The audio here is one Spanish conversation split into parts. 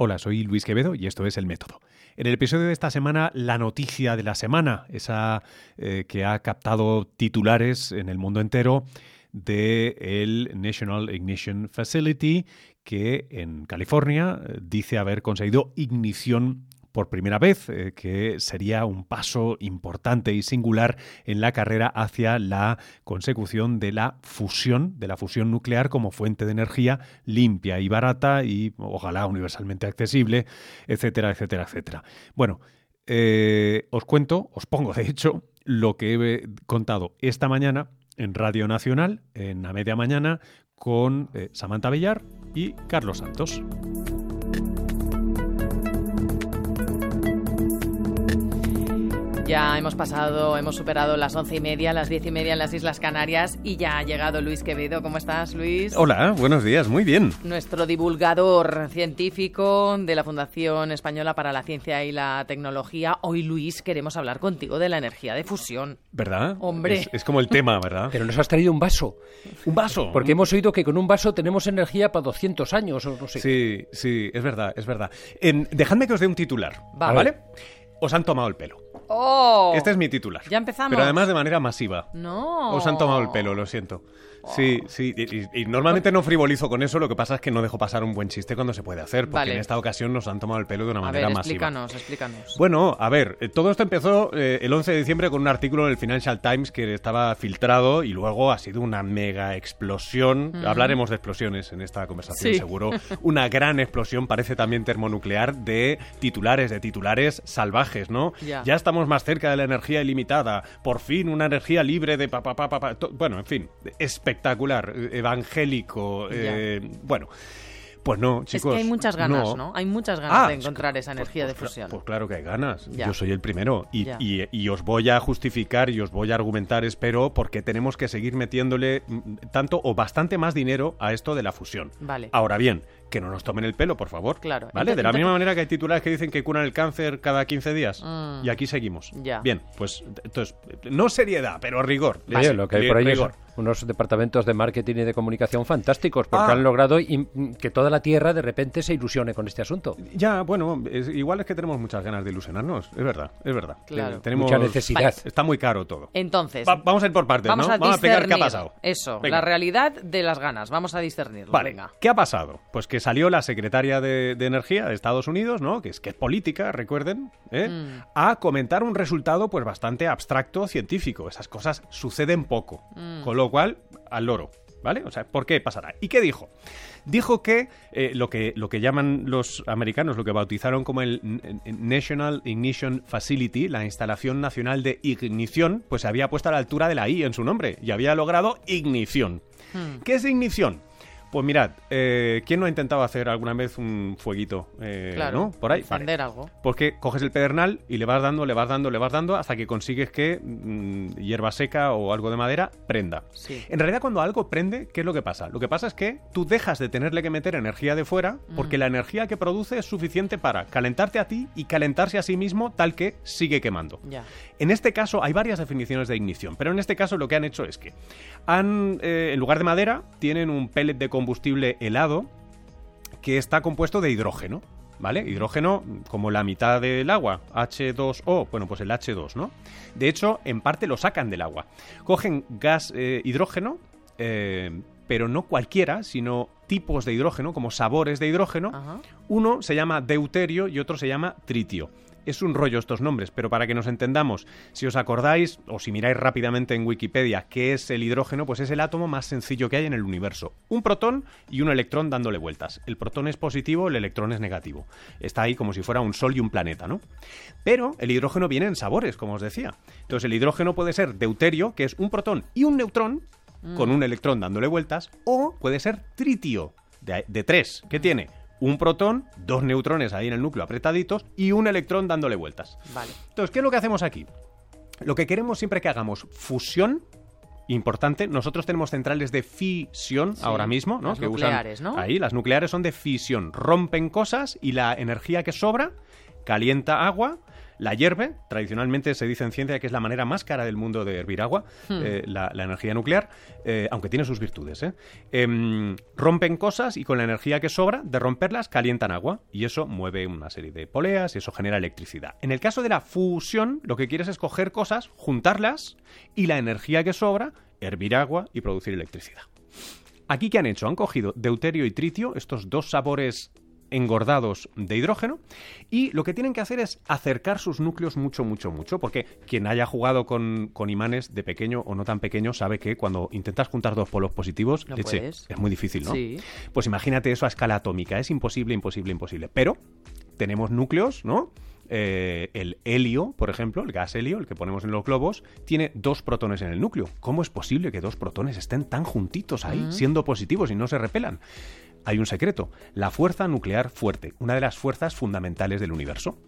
Hola, soy Luis Quevedo y esto es El Método. En el episodio de esta semana, la noticia de la semana, esa eh, que ha captado titulares en el mundo entero del el National Ignition Facility, que en California eh, dice haber conseguido ignición por primera vez, eh, que sería un paso importante y singular en la carrera hacia la consecución de la fusión, de la fusión nuclear como fuente de energía limpia y barata y ojalá universalmente accesible, etcétera, etcétera, etcétera. Bueno, eh, os cuento, os pongo de hecho lo que he contado esta mañana en Radio Nacional, en la media mañana, con eh, Samantha Villar y Carlos Santos. Ya hemos pasado, hemos superado las once y media, las diez y media en las Islas Canarias y ya ha llegado Luis Quevedo. ¿Cómo estás, Luis? Hola, buenos días, muy bien. Nuestro divulgador científico de la Fundación Española para la Ciencia y la Tecnología. Hoy, Luis, queremos hablar contigo de la energía de fusión. ¿Verdad? Hombre. Es, es como el tema, ¿verdad? Pero nos has traído un vaso. Un vaso. Porque hemos oído que con un vaso tenemos energía para 200 años o no sé. Sí, sí, es verdad, es verdad. Dejadme que os dé un titular, Va. ¿vale? Os han tomado el pelo. ¡Oh! Este es mi titular. Ya empezamos. Pero además de manera masiva. No. Os han tomado el pelo, lo siento. Sí, sí, y, y- y normalmente no frivolizo con eso, lo que pasa es que no dejo pasar un buen chiste cuando se puede hacer, porque Vale. en esta ocasión nos han tomado el pelo de una A manera ver, masiva. explícanos, explícanos. Bueno, a ver, eh, todo esto empezó eh, el 11 de diciembre con un artículo en el Financial Times que estaba filtrado y luego ha sido una mega explosión. Hablaremos de explosiones en esta conversación, Sí. seguro. Una gran explosión, parece también termonuclear, de titulares, de titulares salvajes, ¿no? Ya. estamos más cerca de la energía ilimitada. Por fin, una energía libre de pa, pa, pa, pa, Bueno, en fin, espectacular, evangélico. eh, bueno. Pues no, es chicos. que hay muchas ganas, ¿no? Hay muchas ganas Ah, de es encontrar esa pues- energía de pues cla- fusión. Pues claro que hay ganas. Ya. Yo soy el primero. Y, y- y os voy a justificar y os voy a argumentar, espero, porque tenemos que seguir metiéndole mm, tanto o bastante más dinero a esto de la fusión. Vale. Ahora bien, que no nos tomen el pelo, por favor. Claro. ¿Vale? De la misma manera que hay titulares que dicen que curan el cáncer cada 15 días. Mm. Y aquí seguimos. Ya. Bien, pues entonces, no seriedad, pero rigor. Sí, lo que hay por ahí rigor. es unos departamentos de marketing y de comunicación fantásticos, porque Ah. han logrado im- que toda la Tierra de repente se ilusione con este asunto. Ya, bueno, es- igual es que tenemos muchas ganas de ilusionarnos. Es verdad, es verdad. Claro. Tenemos, Mucha necesidad. Está muy caro todo. Entonces, Va- vamos a ir por partes, vamos ¿no? a vamos a explicar qué ha pasado. Eso, Venga. la realidad de las ganas. Vamos a discernirlo. Vale, Venga. ¿qué ha pasado? Pues que salió la secretaria de, de Energía de Estados Unidos, ¿no? Que es que es política, recuerden, ¿eh? Mm. a comentar un resultado pues bastante abstracto científico. Esas cosas suceden poco. Mm. Con lo cual, al loro, ¿vale? O sea, ¿por qué pasará? ¿Y qué dijo? Dijo que, eh, lo que lo que llaman los americanos, lo que bautizaron como el National Ignition Facility, la instalación nacional de ignición, pues se había puesto a la altura de la I en su nombre y había logrado ignición. Hmm. ¿Qué es ignición? Pues mirad, eh, ¿quién no ha intentado hacer alguna vez un fueguito? eh, Claro. ¿no? Por ahí. Vale. Algo. Porque coges el pedernal y le vas dando, le vas dando, le vas dando hasta que consigues que mm, hierba seca o algo de madera prenda. Sí. En realidad cuando algo prende, ¿qué es lo que pasa? Lo que pasa es que tú dejas de tenerle que meter energía de fuera porque Mm. la energía que produce es suficiente para calentarte a ti y calentarse a sí mismo tal que sigue quemando. Ya. En este caso hay varias definiciones de ignición, pero en este caso lo que han hecho es que han, eh, en lugar de madera, tienen un pellet de combustible helado que está compuesto de hidrógeno. ¿Vale? Hidrógeno como la mitad del agua, H2O, bueno, pues el H2, ¿no? De hecho, en parte lo sacan del agua. Cogen gas eh, hidrógeno, eh, pero no cualquiera, sino tipos de hidrógeno, como sabores de hidrógeno. Ajá. Uno se llama deuterio y otro se llama tritio. Es un rollo estos nombres, pero para que nos entendamos, si os acordáis o si miráis rápidamente en Wikipedia qué es el hidrógeno, pues es el átomo más sencillo que hay en el universo. Un protón y un electrón dándole vueltas. El protón es positivo, el electrón es negativo. Está ahí como si fuera un sol y un planeta, ¿no? Pero el hidrógeno viene en sabores, como os decía. Entonces el hidrógeno puede ser deuterio, que es un protón y un neutrón, con un electrón dándole vueltas, o puede ser tritio, de, de tres, que tiene un protón, dos neutrones ahí en el núcleo apretaditos y un electrón dándole vueltas. Vale. Entonces, ¿qué es lo que hacemos aquí? Lo que queremos siempre que hagamos fusión, importante, nosotros tenemos centrales de fisión Sí, ahora mismo, ¿no? las que nucleares, usan ¿no? ahí, las nucleares son de fisión, rompen cosas y la energía que sobra calienta agua, la hierve, tradicionalmente se dice en ciencia que es la manera más cara del mundo de hervir agua, Hmm. eh, la, la energía nuclear, eh, aunque tiene sus virtudes. ¿eh? Em, rompen cosas y con la energía que sobra de romperlas calientan agua y eso mueve una serie de poleas y eso genera electricidad. En el caso de la fusión, lo que quieres es coger cosas, juntarlas y la energía que sobra, hervir agua y producir electricidad. Aquí, ¿qué han hecho? Han cogido deuterio y tritio, estos dos sabores engordados de hidrógeno, y lo que tienen que hacer es acercar sus núcleos mucho, mucho, mucho, porque quien haya jugado con, con imanes de pequeño o no tan pequeño sabe que cuando intentas juntar dos polos positivos, No leche, puedes. es muy difícil, ¿no? Sí. Pues imagínate eso a escala atómica, es imposible, imposible, imposible. Pero tenemos núcleos, ¿no? Eh, el helio, por ejemplo, el gas helio, el que ponemos en los globos, tiene dos protones en el núcleo. ¿Cómo es posible que dos protones estén tan juntitos ahí, siendo positivos y no se repelan? Hay un secreto, la fuerza nuclear fuerte, una de las fuerzas fundamentales del universo,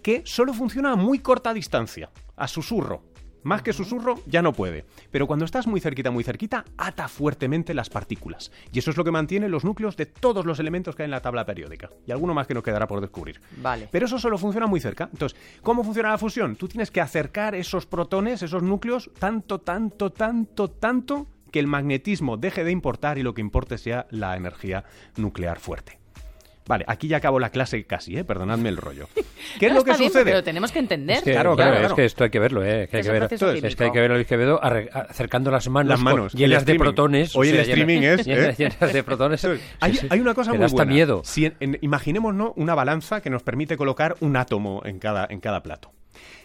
que solo funciona a muy corta distancia, a susurro. Más que susurro ya no puede, pero cuando estás muy cerquita, muy cerquita, ata fuertemente las partículas. Y eso es lo que mantiene los núcleos de todos los elementos que hay en la tabla periódica. Y alguno más que nos quedará por descubrir. Vale. Pero eso solo funciona muy cerca. Entonces, ¿cómo funciona la fusión? Tú tienes que acercar esos protones, esos núcleos, tanto, tanto, tanto, tanto, que el magnetismo deje de importar y lo que importe sea la energía nuclear fuerte. Vale, aquí ya acabo la clase casi, ¿eh? Perdonadme el rollo. ¿Qué es lo que bien, sucede? Pero tenemos que entender. Es que, Claro, claro, claro, es que esto hay que verlo, ¿eh? Que hay Es que ver, es que hay que ver a Luis Quevedo acercando las manos, Las manos, con- y el llenas de protones. Hoy el llenas- streaming es, ¿eh? llenas de protones. Hay, Sí, sí. hay una cosa muy buena. miedo. Si en- en- imaginémonos una balanza que nos permite colocar un átomo en cada, en cada plato.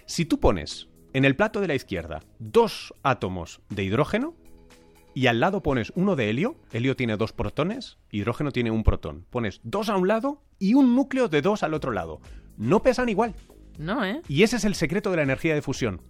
Si tú pones en el plato de la izquierda dos átomos de hidrógeno y al lado pones uno de helio, helio tiene dos protones, hidrógeno tiene un protón. Pones dos a un lado y un núcleo de dos al otro lado. No pesan igual. No, ¿eh? Y ese es el secreto de la energía de fusión.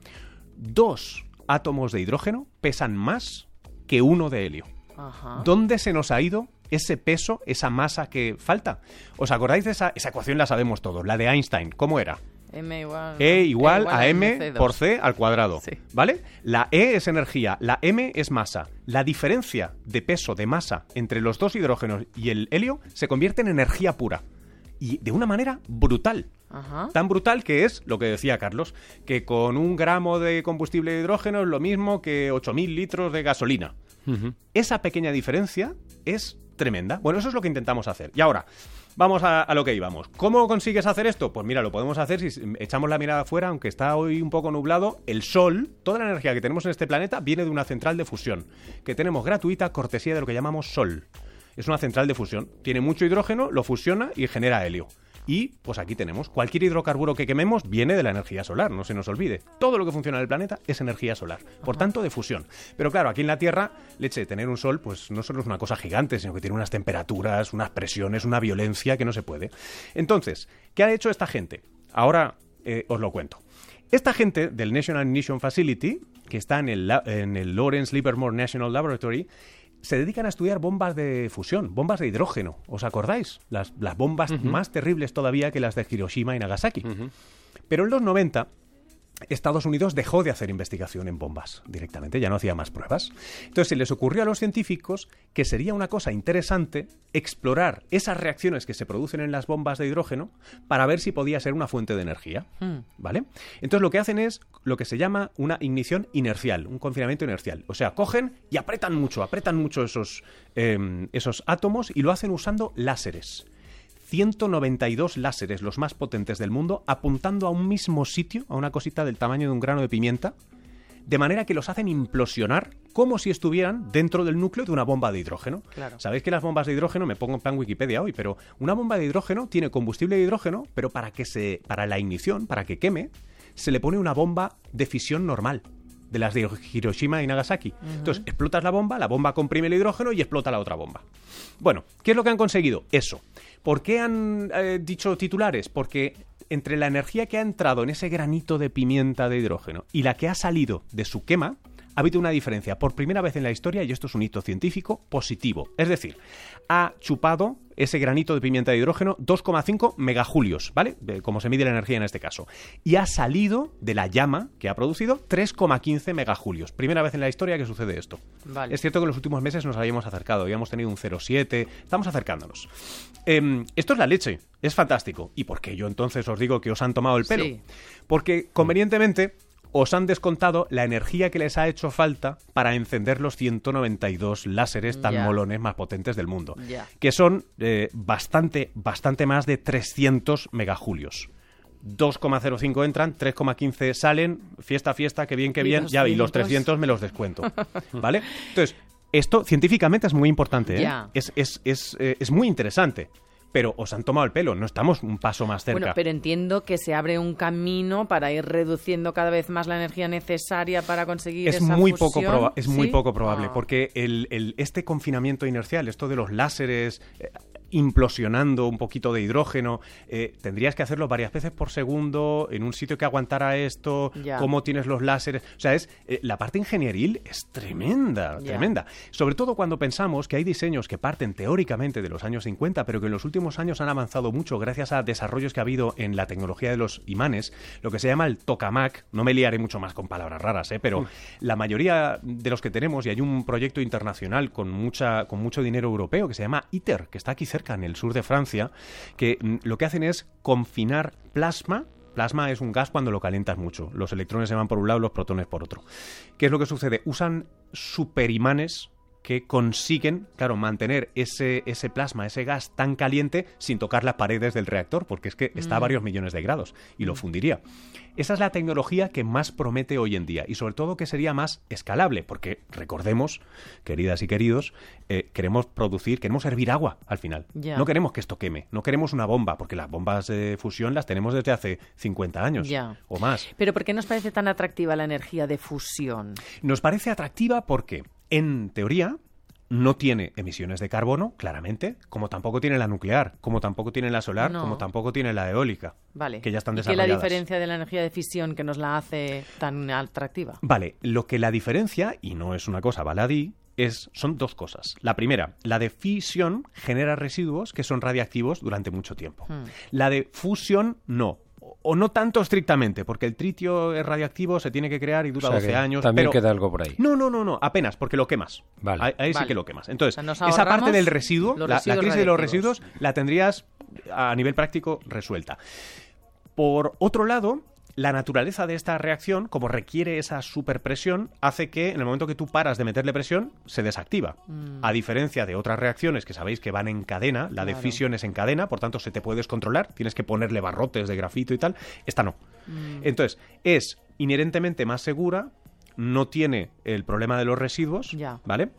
Dos átomos de hidrógeno pesan más que uno de helio. Ajá. ¿Dónde se nos ha ido ese peso, esa masa que falta? ¿Os acordáis de esa, esa ecuación? La sabemos todos, la de Einstein. ¿Cómo era? M igual. E igual a M MC2. por C al cuadrado. Sí. ¿Vale? La E es energía, la M es masa. La diferencia de peso, de masa, entre los dos hidrógenos y el helio se convierte en energía pura. Y de una manera brutal. Ajá. Tan brutal que es, lo que decía Carlos, que con un gramo de combustible de hidrógeno es lo mismo que 8.000 litros de gasolina. Esa pequeña diferencia es tremenda. Bueno, eso es lo que intentamos hacer. Y ahora, vamos a, lo que íbamos. ¿Cómo consigues hacer esto? Pues mira, lo podemos hacer si echamos la mirada afuera, aunque está hoy un poco nublado. El Sol, toda la energía que tenemos en este planeta viene de una central de fusión, que tenemos gratuita, cortesía de lo que llamamos Sol. Es una central de fusión. Tiene mucho hidrógeno, lo fusiona y genera helio. Y pues aquí tenemos, cualquier hidrocarburo que quememos viene de la energía solar, no se nos olvide. Todo lo que funciona en el planeta es energía solar, por tanto de fusión. Pero claro, aquí en la Tierra, leche, tener un sol pues no solo es una cosa gigante, sino que tiene unas temperaturas, unas presiones, una violencia que no se puede. Entonces, ¿qué ha hecho esta gente? Ahora eh, os lo cuento. Esta gente del National Ignition Facility, que está en el, en el Lawrence Livermore National Laboratory, se dedican a estudiar bombas de fusión, bombas de hidrógeno. ¿Os acordáis? Las, las bombas más terribles todavía que las de Hiroshima y Nagasaki. Pero en los 90, Estados Unidos dejó de hacer investigación en bombas directamente, ya no hacía más pruebas. Entonces se les ocurrió a los científicos que sería una cosa interesante explorar esas reacciones que se producen en las bombas de hidrógeno para ver si podía ser una fuente de energía. ¿Vale? Entonces lo que hacen es lo que se llama una ignición inercial, un confinamiento inercial. O sea, cogen y apretan mucho, apretan mucho esos, em, esos átomos y lo hacen usando láseres. 192 láseres, los más potentes del mundo, apuntando a un mismo sitio, a una cosita del tamaño de un grano de pimienta, de manera que los hacen implosionar como si estuvieran dentro del núcleo de una bomba de hidrógeno. Claro. Sabéis que las bombas de hidrógeno, me pongo en plan Wikipedia hoy, pero una bomba de hidrógeno tiene combustible de hidrógeno, pero para que se, para la ignición, para que queme, se le pone una bomba de fisión normal de las de Hiroshima y Nagasaki. Entonces, explotas la bomba, la bomba comprime el hidrógeno y explota la otra bomba. Bueno, ¿qué es lo que han conseguido? Eso. ¿Por qué han eh, dicho titulares? Porque entre la energía que ha entrado en ese granito de pimienta de hidrógeno y la que ha salido de su quema, ha habido una diferencia por primera vez en la historia, y esto es un hito científico, positivo. Es decir, ha chupado ese granito de pimienta de hidrógeno 2,5 megajulios, ¿vale? Como se mide la energía en este caso. Y ha salido de la llama que ha producido 3,15 megajulios. Primera vez en la historia que sucede esto. Es cierto que en los últimos meses nos habíamos acercado, habíamos tenido un 0,7, estamos acercándonos. Em, esto es la leche, es fantástico. ¿Y por qué yo entonces os digo que os han tomado el pelo? Porque convenientemente os han descontado la energía que les ha hecho falta para encender los 192 láseres tan molones más potentes del mundo, que son eh, bastante, bastante más de 300 megajulios. 2,05 entran, 3,15 salen, fiesta, fiesta, que bien, que bien, ya, y los 300 me los descuento. ¿Vale? Entonces, esto científicamente es muy importante, ¿eh? es, es, es, eh, es muy interesante pero os han tomado el pelo, no estamos un paso más cerca. Bueno, pero entiendo que se abre un camino para ir reduciendo cada vez más la energía necesaria para conseguir es esa muy poco Es muy poco probable, ah. porque el, este confinamiento inercial, esto de los láseres, eh, implosionando un poquito de hidrógeno. Eh, tendrías que hacerlo varias veces por segundo en un sitio que aguantara esto, cómo tienes los láseres. O sea, es eh, la parte ingenieril es tremenda, tremenda. Sobre todo cuando pensamos que hay diseños que parten teóricamente de los años 50, pero que en los últimos años han avanzado mucho gracias a desarrollos que ha habido en la tecnología de los imanes, lo que se llama el tokamak. No me liaré mucho más con palabras raras, ¿eh? pero mm. la mayoría de los que tenemos, y hay un proyecto internacional con, mucha, con mucho dinero europeo que se llama ITER, que está aquí cerca en el sur de Francia, que mm, lo que hacen es confinar plasma Plasma es un gas cuando lo calientas mucho. Los electrones se van por un lado, los protones por otro. ¿Qué es lo que sucede? Usan superimanes que consiguen, claro, mantener ese, ese plasma, ese gas tan caliente sin tocar las paredes del reactor, porque es que está a mm. varios millones de grados y lo mm. fundiría. Esa es la tecnología que más promete hoy en día y sobre todo que sería más escalable, porque recordemos, queridas y queridos, eh, queremos producir, queremos hervir agua al final. No queremos que esto queme, no queremos una bomba, porque las bombas de fusión las tenemos desde hace 50 años o más. Pero ¿por qué nos parece tan atractiva la energía de fusión? Nos parece atractiva porque en teoría, no tiene emisiones de carbono, claramente, como tampoco tiene la nuclear, como tampoco tiene la solar, como tampoco tiene la eólica, vale. que ya están ¿Y desarrolladas. ¿Qué es la diferencia de la energía de fisión que nos la hace tan atractiva? Vale, lo que la diferencia, y no es una cosa baladí, es, son dos cosas. La primera, la de fisión genera residuos que son radiactivos durante mucho tiempo. Hmm. La de fusión no o no tanto estrictamente, porque el tritio es radioactivo, se tiene que crear y dura 12 años. También queda algo por ahí. No, no, no, no, apenas, porque lo quemas. Vale. Ahí, sí que lo quemas. Entonces, esa parte del residuo, la, la, crisis de los residuos, la tendrías a nivel práctico resuelta. Por otro lado, la naturaleza de esta reacción, como requiere esa superpresión, hace que en el momento que tú paras de meterle presión, se desactiva. Mm. A diferencia de otras reacciones que sabéis que van en cadena, la de fisión es en cadena, por tanto se te puedes controlar, tienes que ponerle barrotes de grafito y tal, esta no. Mm. Entonces, es inherentemente más segura, no tiene el problema de los residuos, ¿vale?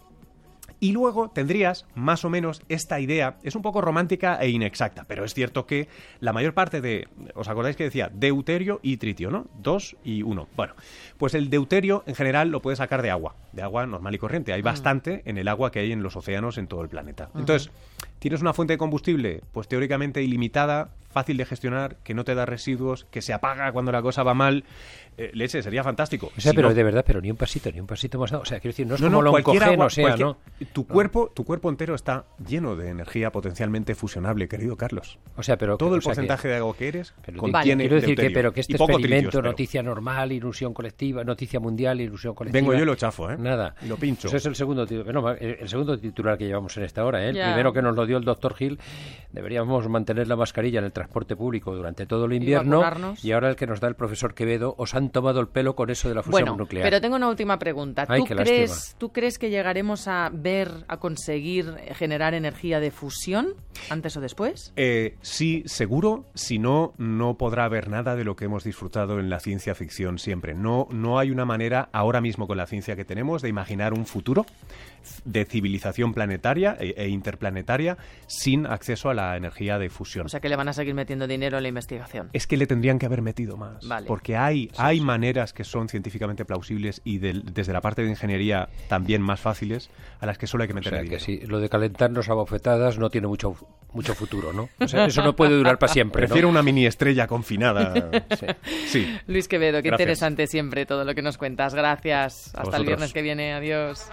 Y luego tendrías más o menos esta idea, es un poco romántica e inexacta, pero es cierto que la mayor parte de, ¿os acordáis que decía deuterio y tritio, ¿no? Dos y uno. Bueno, pues el deuterio en general lo puedes sacar de agua, de agua normal y corriente. Hay mm. bastante en el agua que hay en los océanos en todo el planeta. Entonces, tienes una fuente de combustible, pues teóricamente ilimitada, fácil de gestionar, que no te da residuos, que se apaga cuando la cosa va mal. Eh, leche, sería fantástico. O sea, pero de verdad, pero ni un pasito, ni un pasito más. O sea, quiero decir, no es como lo o sea, ¿no? Tu cuerpo, tu cuerpo entero está lleno de energía potencialmente fusionable, querido Carlos. O sea, pero todo el porcentaje de agua que eres pero, contiene Quiero decir que, pero que este experimento, noticia normal, ilusión colectiva, noticia mundial, ilusión colectiva. Vengo yo y lo chafo, ¿eh? Nada. Y lo pincho. Eso es el segundo, el segundo titular que llevamos en esta hora, ¿eh? El primero que nos lo dio el doctor Gil, deberíamos mantener la mascarilla en el transporte público durante todo el invierno y, ahora el que nos da el profesor Quevedo, os han tomado el pelo con eso de la fusión bueno, nuclear. Pero tengo una última pregunta. ¿Tú, crees, ¿Tú crees que llegaremos a ver, a conseguir generar energía de fusión antes o después? Eh, sí, seguro. Si no, no podrá haber nada de lo que hemos disfrutado en la ciencia ficción siempre. No, no hay una manera ahora mismo con la ciencia que tenemos de imaginar un futuro de civilización planetaria e, e, interplanetaria sin acceso a la energía de fusión. O sea que le van a seguir metiendo dinero a la investigación. Es que le tendrían que haber metido más. Porque hay, hay maneras que son científicamente plausibles y desde la parte de ingeniería también más fáciles a las que solo hay que meter o sea, que sí, lo de calentarnos a bofetadas no tiene mucho mucho futuro, ¿no? eso no puede durar para siempre. Prefiero una mini estrella confinada. sí. Luis Quevedo, qué interesante siempre todo lo que nos cuentas. Gracias. Hasta el viernes que viene. Adiós.